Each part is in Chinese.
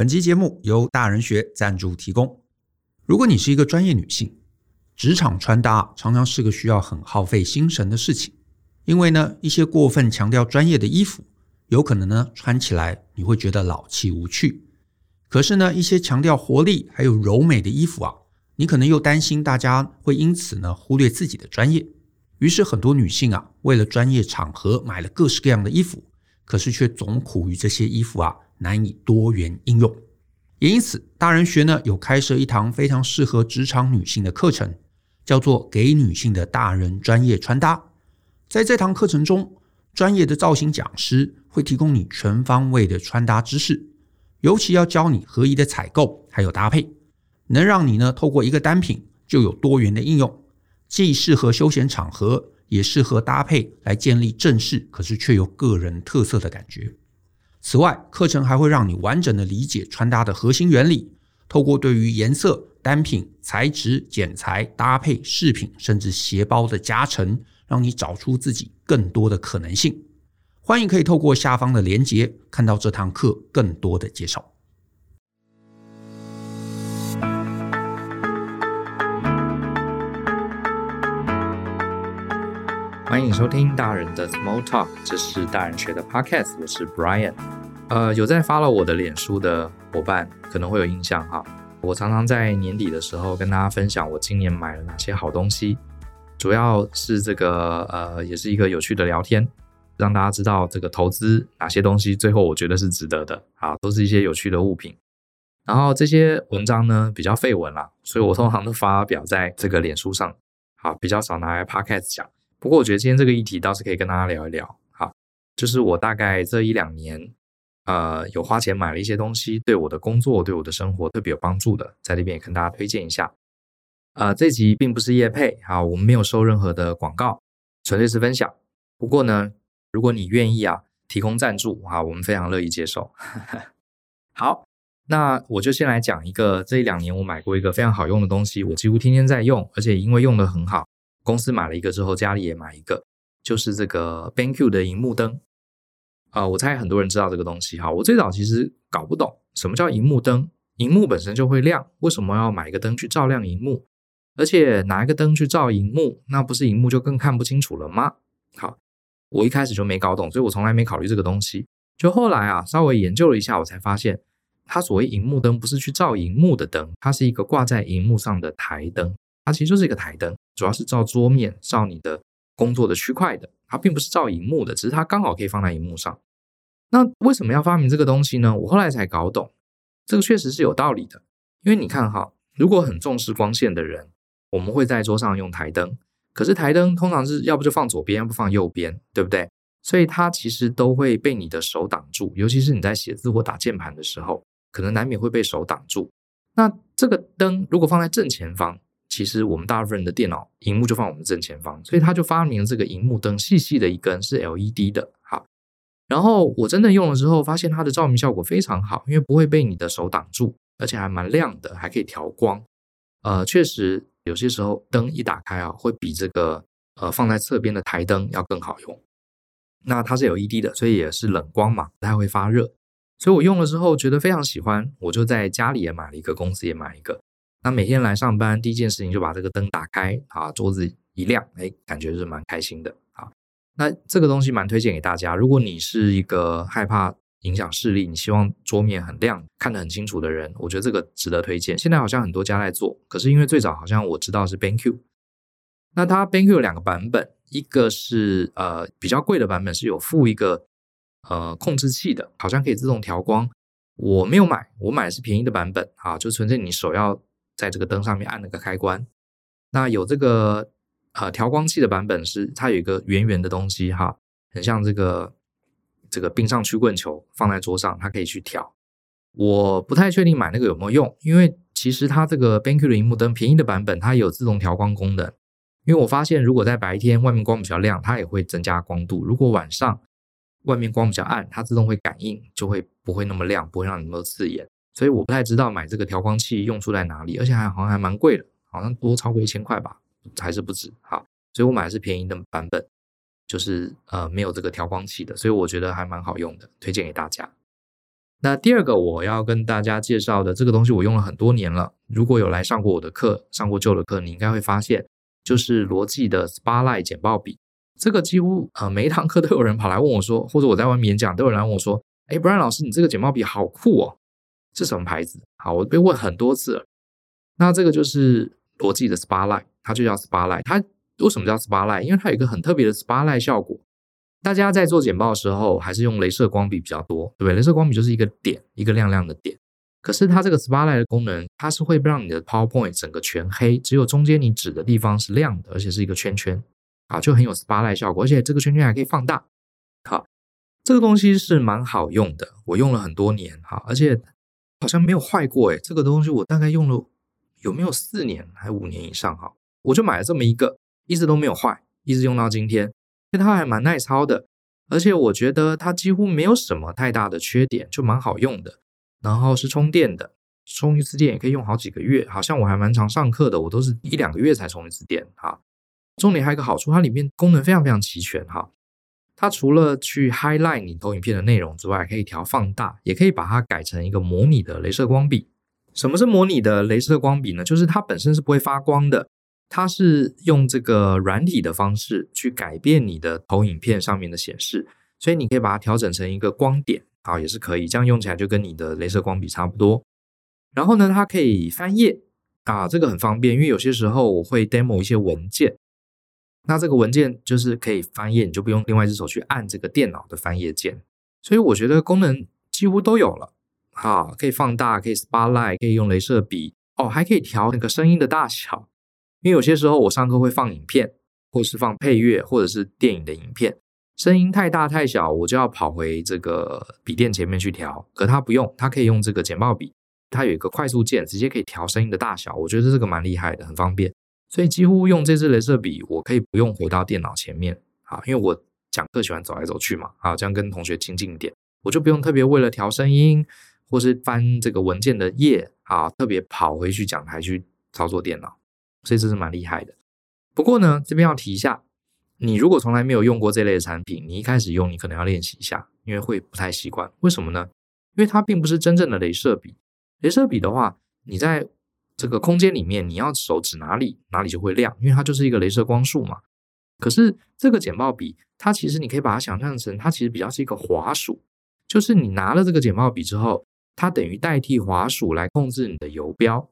本期节目由大人学赞助提供。如果你是一个专业女性，职场穿搭常常是个需要很耗费心神的事情，因为呢，一些过分强调专业的衣服，有可能呢穿起来你会觉得老气无趣。可是呢，一些强调活力还有柔美的衣服啊，你可能又担心大家会因此呢忽略自己的专业。于是很多女性啊，为了专业场合买了各式各样的衣服，可是却总苦于这些衣服啊难以多元应用。也因此，大人学呢有开设一堂非常适合职场女性的课程，叫做“给女性的大人专业穿搭”。在这堂课程中，专业的造型讲师会提供你全方位的穿搭知识，尤其要教你合宜的采购还有搭配，能让你呢透过一个单品就有多元的应用。既适合休闲场合，也适合搭配来建立正式，可是却有个人特色的感觉。此外，课程还会让你完整的理解穿搭的核心原理，透过对于颜色、单品、材质、剪裁、搭配、饰品，甚至鞋包的加成，让你找出自己更多的可能性。欢迎可以透过下方的链接，看到这堂课更多的介绍。欢迎收听大人的 Small Talk，这是大人学的 Podcast，我是 Brian。呃，有在发了我的脸书的伙伴可能会有印象哈，我常常在年底的时候跟大家分享我今年买了哪些好东西，主要是这个呃，也是一个有趣的聊天，让大家知道这个投资哪些东西最后我觉得是值得的啊，都是一些有趣的物品。然后这些文章呢比较废文啦，所以我通常都发表在这个脸书上，好，比较少拿来 Podcast 讲。不过我觉得今天这个议题倒是可以跟大家聊一聊，好，就是我大概这一两年，呃，有花钱买了一些东西，对我的工作、对我的生活特别有帮助的，在这边也跟大家推荐一下。呃，这集并不是业配，啊，我们没有收任何的广告，纯粹是分享。不过呢，如果你愿意啊，提供赞助啊，我们非常乐意接受。好，那我就先来讲一个这一两年我买过一个非常好用的东西，我几乎天天在用，而且因为用的很好。公司买了一个之后，家里也买一个，就是这个 BenQ 的荧幕灯、呃。我猜很多人知道这个东西哈。我最早其实搞不懂什么叫荧幕灯，荧幕本身就会亮，为什么要买一个灯去照亮荧幕？而且拿一个灯去照荧幕，那不是荧幕就更看不清楚了吗？好，我一开始就没搞懂，所以我从来没考虑这个东西。就后来啊，稍微研究了一下，我才发现，它所谓荧幕灯不是去照荧幕的灯，它是一个挂在荧幕上的台灯，它其实就是一个台灯。主要是照桌面、照你的工作的区块的，它并不是照荧幕的，只是它刚好可以放在荧幕上。那为什么要发明这个东西呢？我后来才搞懂，这个确实是有道理的。因为你看哈，如果很重视光线的人，我们会在桌上用台灯，可是台灯通常是要不就放左边，要不放右边，对不对？所以它其实都会被你的手挡住，尤其是你在写字或打键盘的时候，可能难免会被手挡住。那这个灯如果放在正前方，其实我们大部分人的电脑荧幕就放我们正前方，所以他就发明了这个荧幕灯，细细的一根是 LED 的。好，然后我真的用了之后，发现它的照明效果非常好，因为不会被你的手挡住，而且还蛮亮的，还可以调光。呃，确实有些时候灯一打开啊，会比这个呃放在侧边的台灯要更好用。那它是 LED 的，所以也是冷光嘛，不太会发热。所以我用了之后觉得非常喜欢，我就在家里也买了一个，公司也买一个。那每天来上班，第一件事情就把这个灯打开啊，桌子一亮，哎，感觉是蛮开心的啊。那这个东西蛮推荐给大家，如果你是一个害怕影响视力，你希望桌面很亮，看得很清楚的人，我觉得这个值得推荐。现在好像很多家在做，可是因为最早好像我知道是 BenQ，那它 BenQ 有两个版本，一个是呃比较贵的版本，是有附一个呃控制器的，好像可以自动调光。我没有买，我买的是便宜的版本啊，就纯粹你手要。在这个灯上面按了个开关，那有这个呃调光器的版本是它有一个圆圆的东西哈，很像这个这个冰上曲棍球放在桌上，它可以去调。我不太确定买那个有没有用，因为其实它这个 BenQ 的荧幕灯便宜的版本它有自动调光功能，因为我发现如果在白天外面光比较亮，它也会增加光度；如果晚上外面光比较暗，它自动会感应，就会不会那么亮，不会让你那么刺眼。所以我不太知道买这个调光器用处在哪里，而且还好像还蛮贵的，好像多超过一千块吧，还是不止。好，所以我买的是便宜的版本，就是呃没有这个调光器的，所以我觉得还蛮好用的，推荐给大家。那第二个我要跟大家介绍的这个东西，我用了很多年了。如果有来上过我的课，上过旧的课，你应该会发现，就是罗技的 Spotlight 简报笔。这个几乎呃每一堂课都有人跑来问我说，或者我在外面演讲都有人问我说，哎，Brian 老师，你这个简报笔好酷哦，是什么牌子？好，我被问很多次了。那这个就是罗技的 Spotlight，它就叫 Spotlight。它为什么叫 Spotlight？因为它有一个很特别的 Spotlight 效果。大家在做简报的时候，还是用镭射光笔比较多，对不对？镭射光笔就是一个点，一个亮亮的点。可是它这个 Spotlight 的功能，它是会让你的 PowerPoint 整个全黑，只有中间你指的地方是亮的，而且是一个圈圈，啊，就很有 Spotlight 效果。而且这个圈圈还可以放大，好，这个东西是蛮好用的，我用了很多年，哈，而且好像没有坏过，诶，这个东西我大概用了有没有四年还五年以上，哈，我就买了这么一个，一直都没有坏，一直用到今天。因为它还蛮耐操的，而且我觉得它几乎没有什么太大的缺点，就蛮好用的。然后是充电的，充一次电也可以用好几个月。好像我还蛮常上课的，我都是一两个月才充一次电。哈，重点还有一个好处，它里面功能非常非常齐全。哈，它除了去 highlight 你投影片的内容之外，可以调放大，也可以把它改成一个模拟的镭射光笔。什么是模拟的镭射光笔呢？就是它本身是不会发光的。它是用这个软体的方式去改变你的投影片上面的显示，所以你可以把它调整成一个光点，啊，也是可以，这样用起来就跟你的镭射光笔差不多。然后呢，它可以翻页，啊，这个很方便，因为有些时候我会 demo 一些文件，那这个文件就是可以翻页，你就不用另外一只手去按这个电脑的翻页键，所以我觉得功能几乎都有了，好，可以放大，可以 spotlight，可以用镭射笔，哦，还可以调那个声音的大小。因为有些时候我上课会放影片，或是放配乐，或者是电影的影片，声音太大太小，我就要跑回这个笔电前面去调。可它不用，它可以用这个简报笔，它有一个快速键，直接可以调声音的大小。我觉得这个蛮厉害的，很方便。所以几乎用这支镭射笔，我可以不用回到电脑前面啊，因为我讲课喜欢走来走去嘛，啊，这样跟同学亲近一点，我就不用特别为了调声音，或是翻这个文件的页啊，特别跑回去讲台去操作电脑。所以这是蛮厉害的。不过呢，这边要提一下，你如果从来没有用过这类的产品，你一开始用，你可能要练习一下，因为会不太习惯。为什么呢？因为它并不是真正的镭射笔。镭射笔的话，你在这个空间里面，你要手指哪里，哪里就会亮，因为它就是一个镭射光束嘛。可是这个简报笔，它其实你可以把它想象成，它其实比较是一个滑鼠，就是你拿了这个简报笔之后，它等于代替滑鼠来控制你的游标。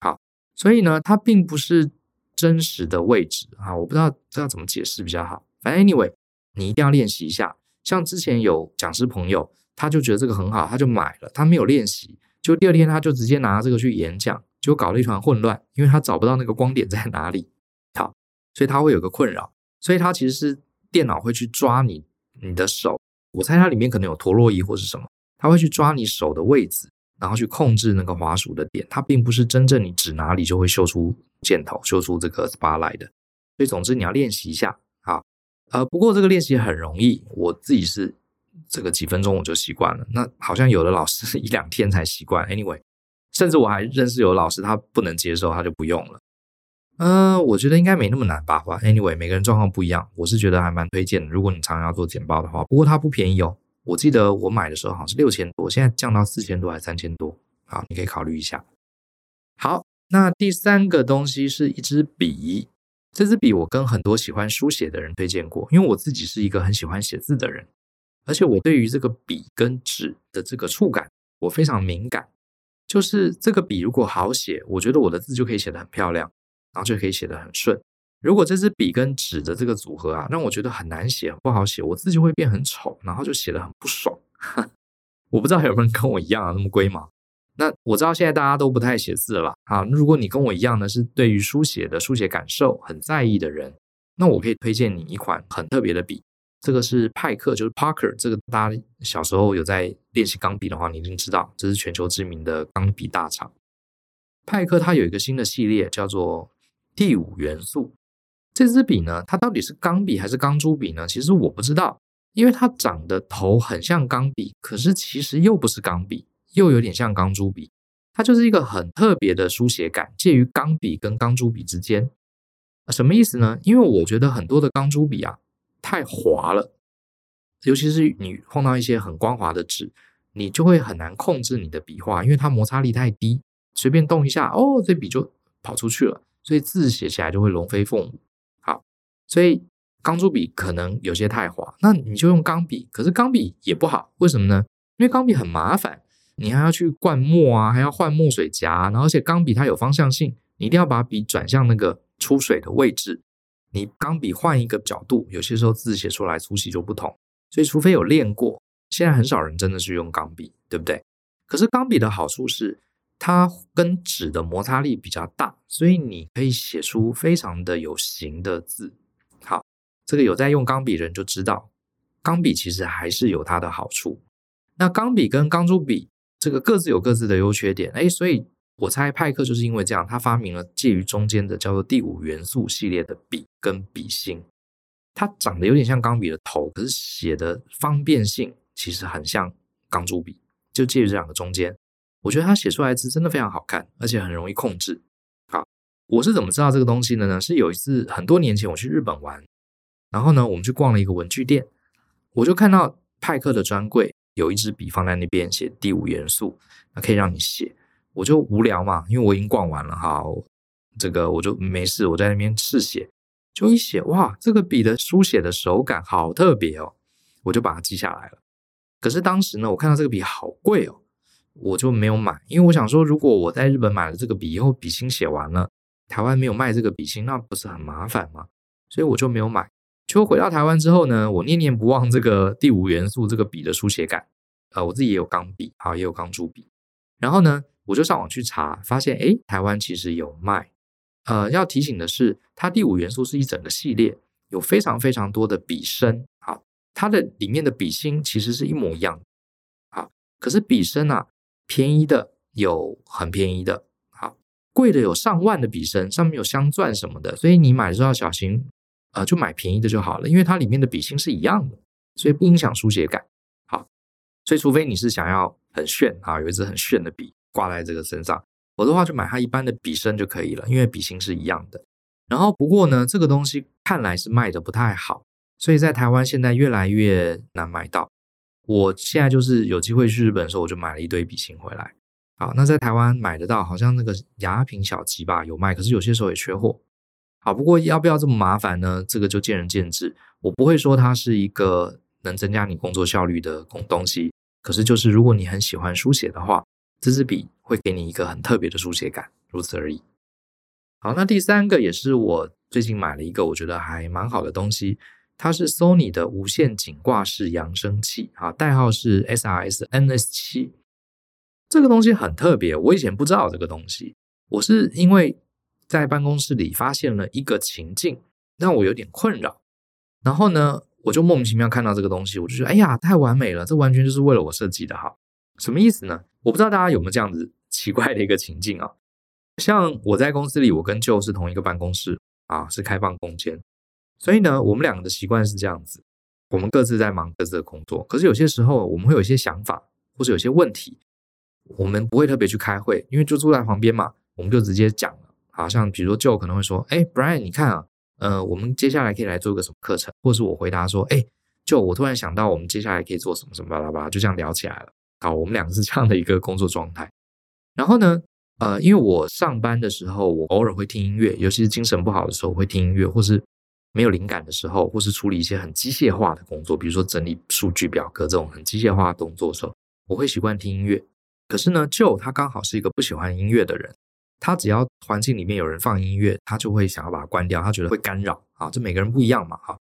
好所以呢，它并不是真实的位置啊，我不知道这要怎么解释比较好。反正 anyway，你一定要练习一下。像之前有讲师朋友，他就觉得这个很好，他就买了，他没有练习，就第二天他就直接拿这个去演讲，就搞了一团混乱，因为他找不到那个光点在哪里。好，所以他会有个困扰。所以他其实是电脑会去抓你你的手，我猜它里面可能有陀螺仪或是什么，他会去抓你手的位置。然后去控制那个滑鼠的点，它并不是真正你指哪里就会秀出箭头，秀出这个 spotlight 的。所以总之你要练习一下啊。呃，不过这个练习很容易，我自己是这个几分钟我就习惯了。那好像有的老师 一两天才习惯。Anyway，甚至我还认识有老师他不能接受，他就不用了。嗯、我觉得应该没那么难吧。反正 Anyway，每个人状况不一样，我是觉得还蛮推荐的。如果你常常要做简报的话，不过它不便宜哦。我记得我买的时候好像是六千多，现在降到四千多还是三千多？好，你可以考虑一下。好，那第三个东西是一支笔，这支笔我跟很多喜欢书写的人推荐过，因为我自己是一个很喜欢写字的人，而且我对于这个笔跟纸的这个触感我非常敏感，就是这个笔如果好写，我觉得我的字就可以写得很漂亮，然后就可以写得很顺。如果这支笔跟纸的这个组合啊，让我觉得很难写，不好写，我字就会变很丑，然后就写得很不爽。我不知道有没有人跟我一样啊，那么龟毛。那我知道现在大家都不太写字了啊。如果你跟我一样呢，是对于书写的书写感受很在意的人，那我可以推荐你一款很特别的笔。这个是派克，就是 Parker。这个大家小时候有在练习钢笔的话，你一定知道，这是全球知名的钢笔大厂。派克它有一个新的系列，叫做第五元素。这支笔呢，它到底是钢笔还是钢珠笔呢？其实我不知道，因为它长得头很像钢笔，可是其实又不是钢笔，又有点像钢珠笔。它就是一个很特别的书写感，介于钢笔跟钢珠笔之间。什么意思呢？因为我觉得很多的钢珠笔啊太滑了，尤其是你碰到一些很光滑的纸，你就会很难控制你的笔画，因为它摩擦力太低，随便动一下，哦，这笔就跑出去了，所以字写起来就会龙飞凤舞。好，所以钢珠笔可能有些太滑，那你就用钢笔，可是钢笔也不好，为什么呢？因为钢笔很麻烦，你还要去灌墨啊，还要换墨水夹，然后而且钢笔它有方向性，你一定要把笔转向那个出水的位置。你钢笔换一个角度，有些时候字写出来粗细就不同。所以除非有练过，现在很少人真的是用钢笔，对不对？可是钢笔的好处是，它跟纸的摩擦力比较大，所以你可以写出非常的有型的字。好，这个有在用钢笔人就知道，钢笔其实还是有它的好处。那钢笔跟钢珠笔这个各自有各自的优缺点，诶，所以我猜派克就是因为这样，他发明了介于中间的叫做第五元素系列的笔跟笔芯，它长得有点像钢笔的头，可是写的方便性其实很像钢珠笔，就介于这两个中间。我觉得他写出来字真的非常好看，而且很容易控制。好，我是怎么知道这个东西的呢？是有一次很多年前我去日本玩，然后呢，我们去逛了一个文具店，我就看到派克的专柜。有一支笔放在那边，写第五元素，那可以让你写。我就无聊嘛，因为我已经逛完了哈，这个我就没事，我在那边试写，就一写，哇，这个笔的书写的手感好特别哦，我就把它记下来了。可是当时呢，我看到这个笔好贵哦，我就没有买，因为我想说，如果我在日本买了这个笔以后，笔芯写完了，台湾没有卖这个笔芯，那不是很麻烦吗？所以我就没有买。就回到台湾之后呢，我念念不忘这个第五元素这个笔的书写感，呃，我自己也有钢笔啊，也有钢珠笔。然后呢，我就上网去查，发现诶，台湾其实有卖。呃，要提醒的是，它第五元素是一整个系列，有非常非常多的笔身，好，它的里面的笔芯其实是一模一样的，好，可是笔身啊，便宜的有很便宜的，好，贵的有上万的笔身，上面有镶钻什么的，所以你买的时候要小心。呃，就买便宜的就好了，因为它里面的笔芯是一样的，所以不影响书写感。好，所以除非你是想要很炫啊，有一支很炫的笔挂在这个身上，否则的话就买它一般的笔身就可以了，因为笔芯是一样的。然后不过呢，这个东西看来是卖的不太好，所以在台湾现在越来越难买到。我现在就是有机会去日本的时候，我就买了一堆笔芯回来。好，那在台湾买得到，好像那个雅品小吉吧有卖，可是有些时候也缺货。好，不过要不要这么麻烦呢？这个就见仁见智。我不会说它是一个能增加你工作效率的东西，可是就是如果你很喜欢书写的话，这支笔会给你一个很特别的书写感，如此而已。好，那第三个也是我最近买了一个我觉得还蛮好的东西，它是 Sony 的无线颈挂式扬声器，啊，代号是 SRS NS7。这个东西很特别，我以前不知道这个东西，我是因为。在办公室里发现了一个情境，让我有点困扰。然后呢，我就莫名其妙看到这个东西，我就觉得，哎呀，太完美了，这完全就是为了我设计的哈。什么意思呢？我不知道大家有没有这样子奇怪的一个情境啊？像我在公司里，我跟 Joe 是同一个办公室啊，是开放空间，所以呢，我们两个的习惯是这样子，我们各自在忙各自的工作。可是有些时候，我们会有一些想法，或者有些问题，我们不会特别去开会，因为就住在旁边嘛，我们就直接讲了。好像比如说舅可能会说：“哎，Brian，你看啊，呃，我们接下来可以来做一个什么课程？”或是我回答说：“哎舅我突然想到，我们接下来可以做什么什么巴拉巴拉，就这样聊起来了。”好，我们两个是这样的一个工作状态。然后呢，呃，因为我上班的时候，我偶尔会听音乐，尤其是精神不好的时候，会听音乐，或是没有灵感的时候，或是处理一些很机械化的工作，比如说整理数据表格这种很机械化的动作的时候，我会习惯听音乐。可是呢就他刚好是一个不喜欢音乐的人。他只要环境里面有人放音乐，他就会想要把它关掉，他觉得会干扰啊。这每个人不一样嘛，哈。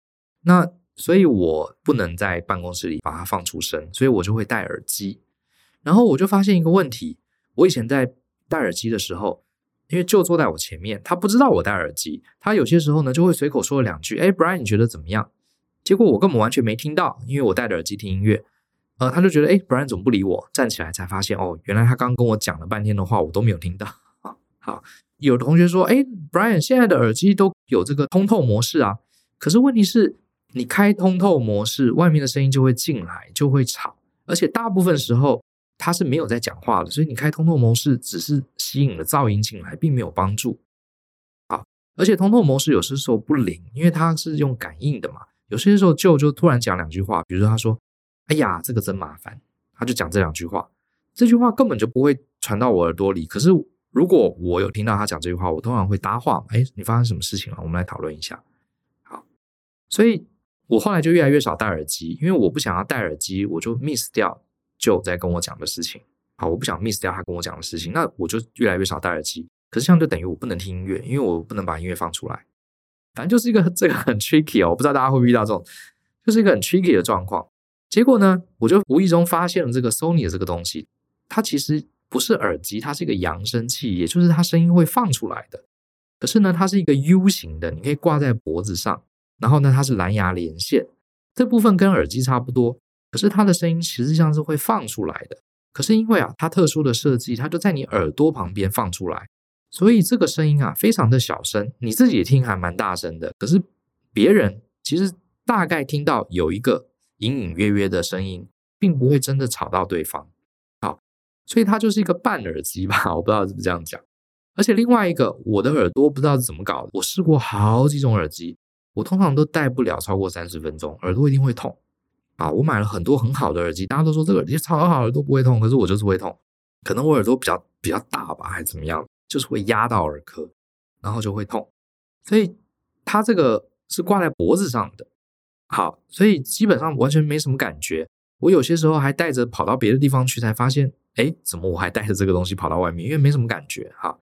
那所以我不能在办公室里把它放出声，所以我就会戴耳机。然后我就发现一个问题，我以前在戴耳机的时候，因为就坐在我前面，他不知道我戴耳机，他有些时候呢就会随口说了两句：“哎，Brian，你觉得怎么样？”结果我根本完全没听到，因为我戴着耳机听音乐。呃，他就觉得：“哎，Brian 怎么不理我？”站起来才发现，哦，原来他刚跟我讲了半天的话，我都没有听到。好，有的同学说，哎，Brian，现在的耳机都有这个通透模式啊。可是问题是，你开通透模式，外面的声音就会进来，就会吵。而且大部分时候它是没有在讲话的，所以你开通透模式只是吸引了噪音进来，并没有帮助。好，而且通透模式有些时候不灵，因为它是用感应的嘛。有些时候就就突然讲两句话，比如说他说，哎呀，这个真麻烦他就讲这两句话，这句话根本就不会传到我耳朵里。可是如果我有听到他讲这句话，我通常会搭话，哎，你发生什么事情了？我们来讨论一下。好，所以我后来就越来越少戴耳机，因为我不想要戴耳机，我就 miss 掉就在跟我讲的事情。好，我不想 miss 掉他跟我讲的事情，那我就越来越少戴耳机。可是这样就等于我不能听音乐，因为我不能把音乐放出来。反正就是一个这个很 tricky 哦，我不知道大家会不会遇到这种，就是一个很 tricky 的状况。结果呢，我就无意中发现了这个 Sony 的这个东西，它其实不是耳机，它是一个扬声器，也就是它声音会放出来的。可是呢，它是一个 U 型的，你可以挂在脖子上，然后呢，它是蓝牙连线，这部分跟耳机差不多，可是它的声音实际上是会放出来的。可是因为啊，它特殊的设计，它就在你耳朵旁边放出来。所以这个声音啊，非常的小声，你自己听还蛮大声的。可是别人其实大概听到有一个隐隐约约的声音，并不会真的吵到对方。好，所以它就是一个半耳机吧，我不知道是不是这样讲。而且另外一个，我的耳朵不知道是怎么搞的，我试过好几种耳机，我通常都戴不了超过三十分钟，耳朵一定会痛。啊，我买了很多很好的耳机，大家都说这个耳机超好，耳朵不会痛，可是我就是会痛。可能我耳朵比较比较大吧，还是怎么样？就是会压到耳壳，然后就会痛，所以它这个是挂在脖子上的。好，所以基本上完全没什么感觉。我有些时候还带着跑到别的地方去，才发现，哎，怎么我还带着这个东西跑到外面？因为没什么感觉。哈，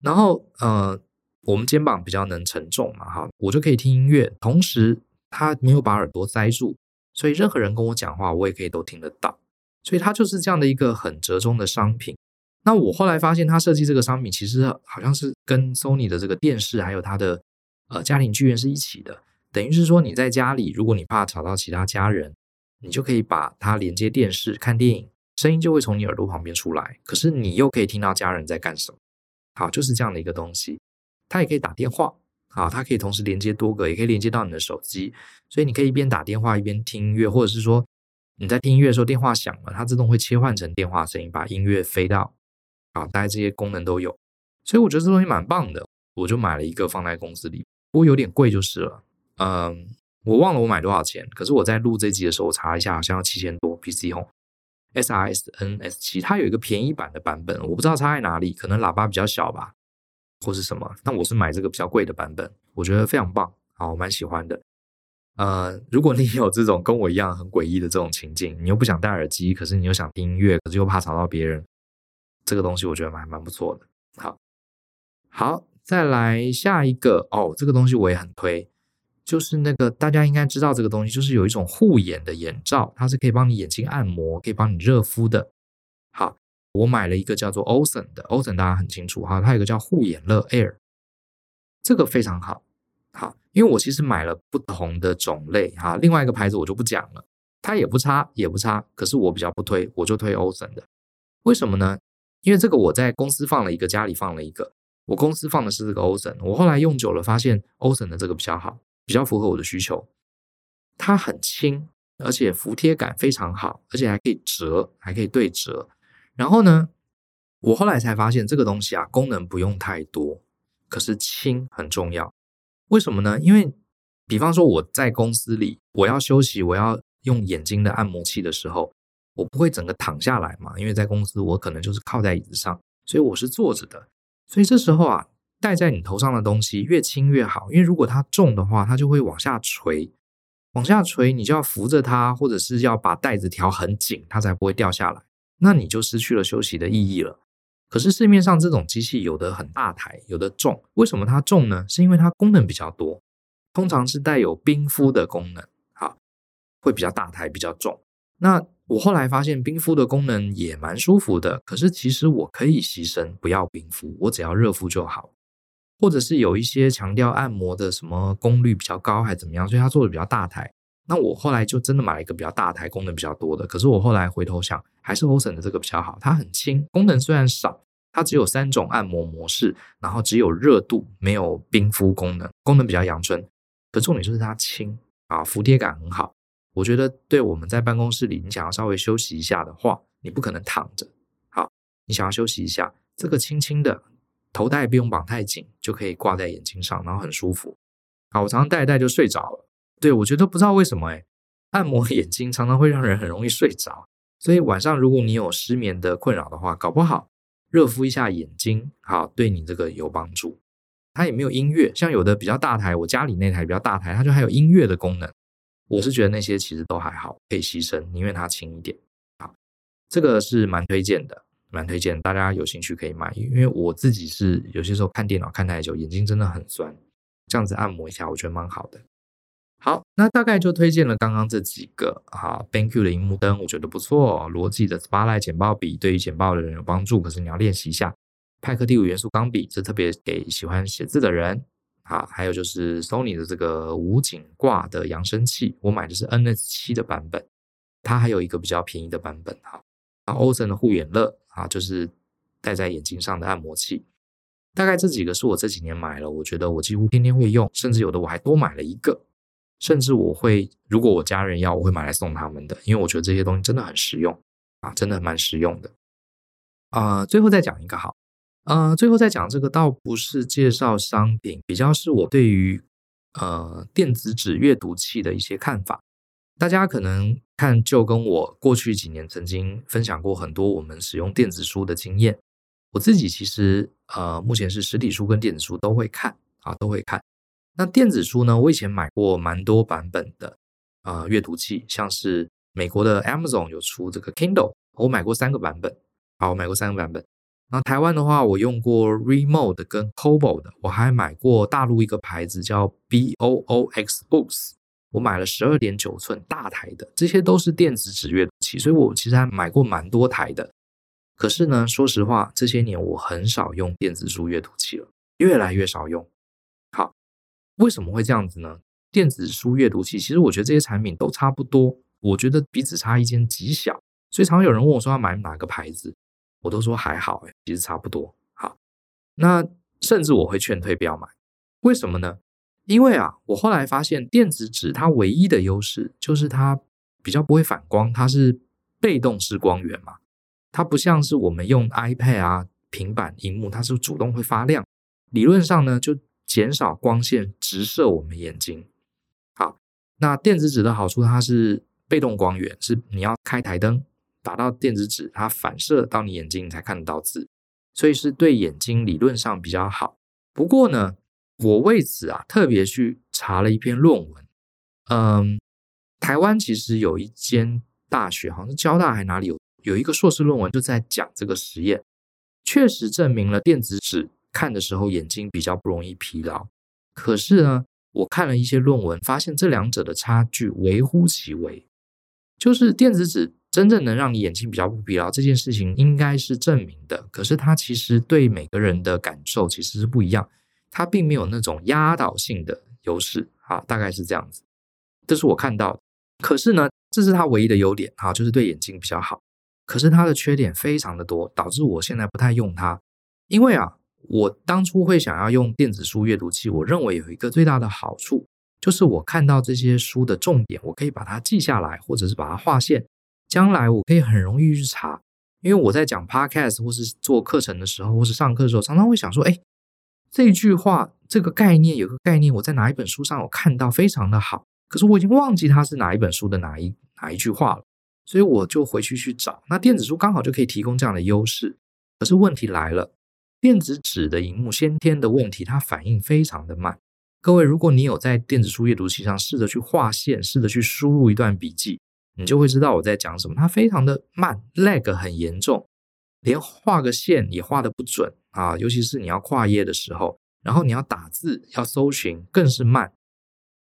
然后呃，我们肩膀比较能承重嘛，哈，我就可以听音乐，同时它没有把耳朵塞住，所以任何人跟我讲话，我也可以都听得到。所以它就是这样的一个很折中的商品。那我后来发现，他设计这个商品其实好像是跟 Sony 的这个电视还有它的呃家庭剧院是一起的，等于是说你在家里，如果你怕吵到其他家人，你就可以把它连接电视看电影，声音就会从你耳朵旁边出来，可是你又可以听到家人在干什么。好，就是这样的一个东西，它也可以打电话，好，它可以同时连接多个，也可以连接到你的手机，所以你可以一边打电话一边听音乐，或者是说你在听音乐的时候电话响了，它自动会切换成电话声音，把音乐飞到。啊，大概这些功能都有，所以我觉得这东西蛮棒的，我就买了一个放在公司里，不过有点贵就是了。嗯，我忘了我买多少钱，可是我在录这集的时候我查一下，好像要七千多。PC Home SRS-N S7，它有一个便宜版的版本，我不知道差在哪里，可能喇叭比较小吧，或是什么。那我是买这个比较贵的版本，我觉得非常棒，好，我蛮喜欢的。呃，如果你有这种跟我一样很诡异的这种情境，你又不想戴耳机，可是你又想听音乐，可是又怕吵到别人。这个东西我觉得还蛮不错的。好，好，再来下一个哦，这个东西我也很推，就是那个大家应该知道这个东西，就是有一种护眼的眼罩，它是可以帮你眼睛按摩，可以帮你热敷的。好，我买了一个叫做 Osen 的，Osen 大家很清楚哈，它有个叫护眼乐 Air，这个非常好。好，因为我其实买了不同的种类哈，另外一个牌子我就不讲了，它也不差也不差，可是我比较不推，我就推 Osen 的，为什么呢？因为这个我在公司放了一个，家里放了一个。我公司放的是这个 Osen，我后来用久了发现 Osen 的这个比较好，比较符合我的需求。它很轻，而且服帖感非常好，而且还可以折，还可以对折。然后呢，我后来才发现这个东西啊，功能不用太多，可是轻很重要。为什么呢？因为比方说我在公司里，我要休息，我要用眼睛的按摩器的时候。我不会整个躺下来嘛，因为在公司我可能就是靠在椅子上，所以我是坐着的。所以这时候啊，戴在你头上的东西越轻越好，因为如果它重的话，它就会往下垂，往下垂，你就要扶着它，或者是要把带子调很紧，它才不会掉下来。那你就失去了休息的意义了。可是市面上这种机器有的很大台，有的重，为什么它重呢？是因为它功能比较多，通常是带有冰敷的功能，好，会比较大台，比较重。那我后来发现冰敷的功能也蛮舒服的，可是其实我可以牺牲不要冰敷，我只要热敷就好，或者是有一些强调按摩的什么功率比较高还怎么样，所以它做的比较大台。那我后来就真的买了一个比较大台、功能比较多的。可是我后来回头想，还是 Osen 的这个比较好，它很轻，功能虽然少，它只有三种按摩模式，然后只有热度，没有冰敷功能，功能比较阳春。可重点就是它轻啊，服帖感很好。我觉得，对我们在办公室里，你想要稍微休息一下的话，你不可能躺着。好，你想要休息一下，这个轻轻的头带不用绑太紧，就可以挂在眼睛上，然后很舒服。好，我常常戴一戴就睡着了。对，我觉得不知道为什么，哎，按摩 眼睛常常会让人很容易睡着。所以晚上如果你有失眠的困扰的话，搞不好热敷一下眼睛，好，对你这个有帮助。它也没有音乐，像有的比较大台，我家里那台比较大台，它就还有音乐的功能。我是觉得那些其实都还好，可以牺牲，宁愿它轻一点。好，这个是蛮推荐的，蛮推荐，大家有兴趣可以买。因为我自己是有些时候看电脑看太久，眼睛真的很酸，这样子按摩一下，我觉得蛮好的。那大概就推荐了刚刚这几个啊，BenQ 的荧幕灯，我觉得不错。罗技的 Spotlight 简报笔对于简报的人有帮助，可是你要练习一下。派克第五元素钢笔是特别给喜欢写字的人。啊，还有就是 Sony 的这个无颈挂的扬声器，我买的是 NS 七的版本，它还有一个比较便宜的版本哈。啊 OSEN 的护眼乐啊，就是戴在眼睛上的按摩器。大概这几个是我这几年买了，我觉得我几乎天天会用，甚至有的我还多买了一个，甚至我会如果我家人要，我会买来送他们的，因为我觉得这些东西真的很实用啊，真的蛮实用的。啊、最后再讲一个好。呃，最后再讲这个，倒不是介绍商品，比较是我对于呃电子纸阅读器的一些看法。大家可能看，就跟我过去几年曾经分享过很多我们使用电子书的经验。我自己其实呃，目前是实体书跟电子书都会看啊，都会看。那电子书呢，我以前买过蛮多版本的呃阅读器，像是美国的 Amazon 有出这个 Kindle，我买过三个版本，好，我买过三个版本。然后台湾的话，我用过 Readmoo 跟 Kobo 的，我还买过大陆一个牌子叫 BOOX Books，我买了十二点九寸大台的，这些都是电子纸阅读器，所以我其实还买过蛮多台的。可是呢，说实话，这些年我很少用电子书阅读器了，越来越少用。为什么会这样子呢？电子书阅读器其实我觉得这些产品都差不多，我觉得彼此差异间极小，所以常常有人问我说要买哪个牌子。我都说还好，哎，其实差不多。好，那甚至我会劝退不要买，为什么呢？因为啊，我后来发现电子纸它唯一的优势就是它比较不会反光，它是被动式光源嘛，它不像是我们用 iPad 啊、平板荧幕，它是主动会发亮，理论上呢就减少光线直射我们眼睛。好，那电子纸的好处它是被动光源，是你要开台灯。打到电子纸，它反射到你眼睛，你才看得到字，所以是对眼睛理论上比较好。不过呢，我为此啊特别去查了一篇论文。嗯，台湾其实有一间大学，好像是交大还哪里有有一个硕士论文，就在讲这个实验，确实证明了电子纸看的时候眼睛比较不容易疲劳。可是呢，我看了一些论文，发现这两者的差距微乎其微，就是电子纸。真正能让你眼睛比较不疲劳这件事情应该是证明的，可是它其实对每个人的感受其实是不一样，它并没有那种压倒性的优势，啊，大概是这样子，这是我看到的。可是呢，这是它唯一的优点，好，就是对眼睛比较好。可是它的缺点非常的多，导致我现在不太用它。因为啊，我当初会想要用电子书阅读器，我认为有一个最大的好处，就是我看到这些书的重点，我可以把它记下来，或者是把它划线。将来我可以很容易去查，因为我在讲 podcast 或是做课程的时候，或是上课的时候，常常会想说：“哎，这句话这个概念有个概念，我在哪一本书上我看到，非常的好，可是我已经忘记它是哪一本书的哪一哪一句话了，所以我就回去去找。那电子书刚好就可以提供这样的优势，可是问题来了，电子纸的荧幕先天的问题，它反应非常的慢。各位，如果你有在电子书阅读器上试着去画线，试着去输入一段笔记。你就会知道我在讲什么，它非常的慢，lag 很严重，连画个线也画的不准啊，尤其是你要跨页的时候，然后你要打字要搜寻更是慢，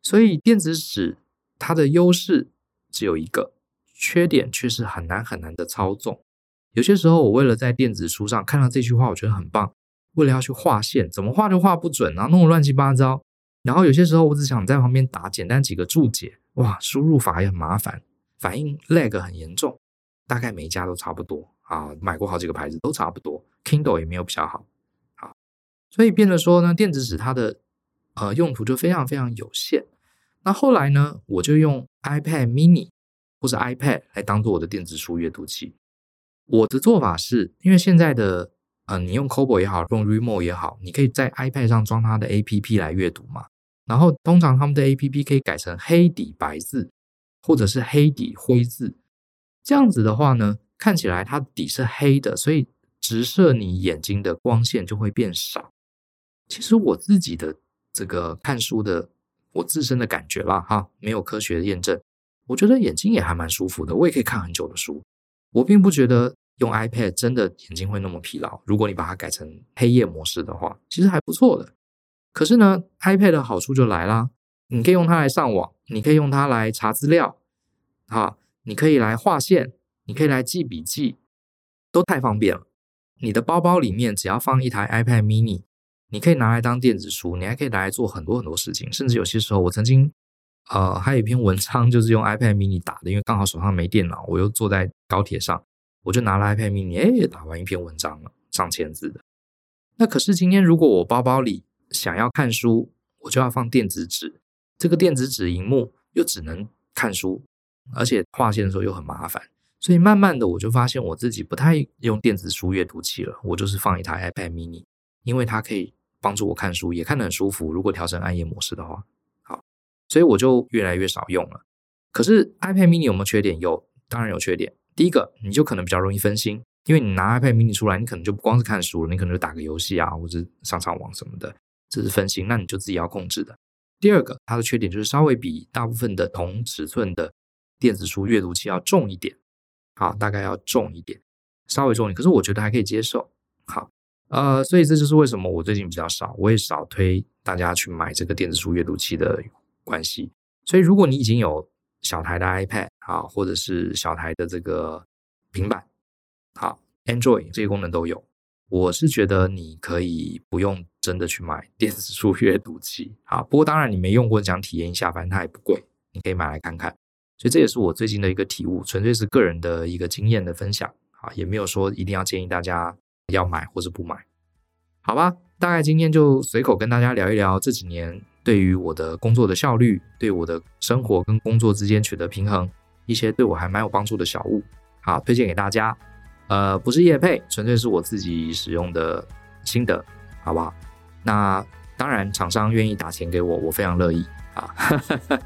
所以电子纸它的优势只有一个，缺点却是很难很难的操纵。有些时候我为了在电子书上看到这句话，我觉得很棒，为了要去画线，怎么画就画不准，然后弄得乱七八糟，然后有些时候我只想在旁边打简单几个注解，哇，输入法也很麻烦。反应 lag 很严重，大概每一家都差不多啊，买过好几个牌子都差不多，Kindle 也没有比较好，好，所以变得说呢，电子纸它的呃用途就非常非常有限。那后来呢，我就用 iPad mini 或者 iPad 来当做我的电子书阅读器。我的做法是因为现在的呃，你用 Cobo 也好，用 Remo 也好，你可以在 iPad 上装它的 APP 来阅读嘛。然后通常他们的 APP 可以改成黑底白字。或者是黑底灰字，这样子的话呢，看起来它底是黑的，所以直射你眼睛的光线就会变少。其实我自己的这个看书的我自身的感觉啦，哈，没有科学的验证，我觉得眼睛也还蛮舒服的，我也可以看很久的书。我并不觉得用 iPad 真的眼睛会那么疲劳。如果你把它改成黑夜模式的话，其实还不错的。可是呢，iPad 的好处就来啦，你可以用它来上网，你可以用它来查资料，哈，你可以来画线，你可以来记笔记，都太方便了。你的包包里面只要放一台 iPad mini。你可以拿来当电子书，你还可以拿来做很多很多事情，甚至有些时候，我曾经，呃，还有一篇文章就是用 iPad mini 打的，因为刚好手上没电脑，我又坐在高铁上，我就拿了 iPad mini，哎，打完一篇文章了，上千字的。那可是今天如果我包包里想要看书，我就要放电子纸，这个电子纸荧幕又只能看书，而且划线的时候又很麻烦，所以慢慢的我就发现我自己不太用电子书阅读器了，我就是放一台 iPad mini，因为它可以。帮助我看书也看得很舒服。如果调成暗夜模式的话，所以我就越来越少用了。可是 iPad mini 有没有缺点？有，当然有缺点。第一个，你就可能比较容易分心，因为你拿 iPad mini 出来，你可能就不光是看书了，你可能就打个游戏啊，或者上上网什么的，这是分心，那你就自己要控制的。第二个，它的缺点就是稍微比大部分的同尺寸的电子书阅读器要重一点，好，大概要重一点，稍微重一点，可是我觉得还可以接受。好。呃，所以这就是为什么我最近比较少，我也少推大家去买这个电子书阅读器的关系。所以，如果你已经有小台的 iPad 啊，或者是小台的这个平板，好，Android 这些功能都有，我是觉得你可以不用真的去买电子书阅读器。啊，不过当然你没用过，想体验一下，反正它也不贵，你可以买来看看。所以这也是我最近的一个体悟，纯粹是个人的一个经验的分享啊，也没有说一定要建议大家。要买或者不买，好吧？大概今天就随口跟大家聊一聊这几年对于我的工作的效率，对我的生活跟工作之间取得平衡，一些对我还蛮有帮助的小物，好，推荐给大家。呃，不是业配，纯粹是我自己使用的心得，好不好？那当然，厂商愿意打钱给我，我非常乐意啊。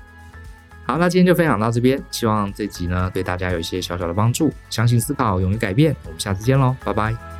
好，那今天就分享到这边，希望这集呢对大家有一些小小的帮助。相信思考，勇于改变，我们下次见喽，拜拜。